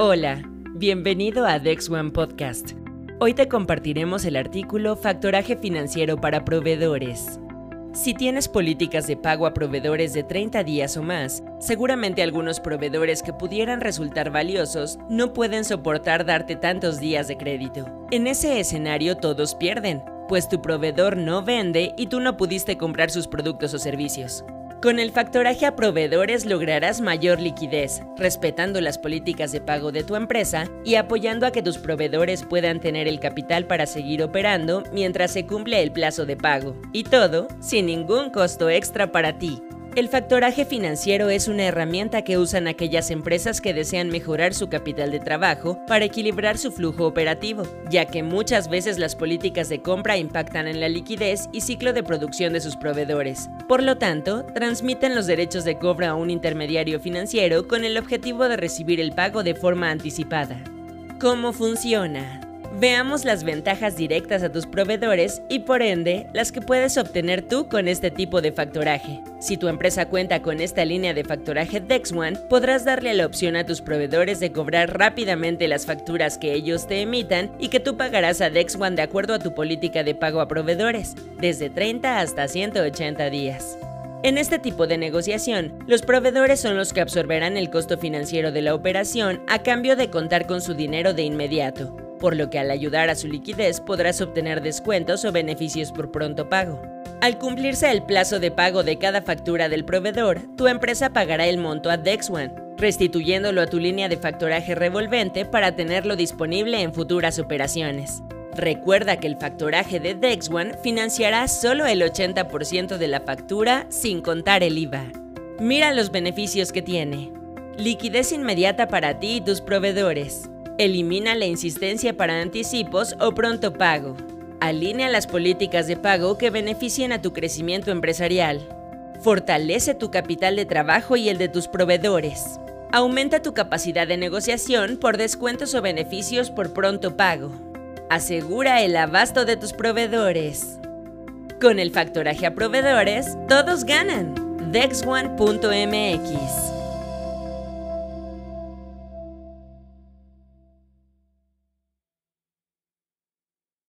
Hola, bienvenido a Dex One Podcast. Hoy te compartiremos el artículo Factoraje financiero para proveedores. Si tienes políticas de pago a proveedores de 30 días o más, seguramente algunos proveedores que pudieran resultar valiosos no pueden soportar darte tantos días de crédito. En ese escenario todos pierden, pues tu proveedor no vende y tú no pudiste comprar sus productos o servicios. Con el factoraje a proveedores lograrás mayor liquidez, respetando las políticas de pago de tu empresa y apoyando a que tus proveedores puedan tener el capital para seguir operando mientras se cumple el plazo de pago. Y todo sin ningún costo extra para ti. El factoraje financiero es una herramienta que usan aquellas empresas que desean mejorar su capital de trabajo para equilibrar su flujo operativo, ya que muchas veces las políticas de compra impactan en la liquidez y ciclo de producción de sus proveedores. Por lo tanto, transmiten los derechos de cobro a un intermediario financiero con el objetivo de recibir el pago de forma anticipada. ¿Cómo funciona? Veamos las ventajas directas a tus proveedores y por ende las que puedes obtener tú con este tipo de factoraje. Si tu empresa cuenta con esta línea de factoraje DexOne, podrás darle la opción a tus proveedores de cobrar rápidamente las facturas que ellos te emitan y que tú pagarás a DexOne de acuerdo a tu política de pago a proveedores, desde 30 hasta 180 días. En este tipo de negociación, los proveedores son los que absorberán el costo financiero de la operación a cambio de contar con su dinero de inmediato por lo que al ayudar a su liquidez podrás obtener descuentos o beneficios por pronto pago. Al cumplirse el plazo de pago de cada factura del proveedor, tu empresa pagará el monto a DexOne, restituyéndolo a tu línea de factoraje revolvente para tenerlo disponible en futuras operaciones. Recuerda que el factoraje de DexOne financiará solo el 80% de la factura sin contar el IVA. Mira los beneficios que tiene. Liquidez inmediata para ti y tus proveedores. Elimina la insistencia para anticipos o pronto pago. Alinea las políticas de pago que beneficien a tu crecimiento empresarial. Fortalece tu capital de trabajo y el de tus proveedores. Aumenta tu capacidad de negociación por descuentos o beneficios por pronto pago. Asegura el abasto de tus proveedores. Con el factoraje a proveedores, todos ganan. DexOne.mx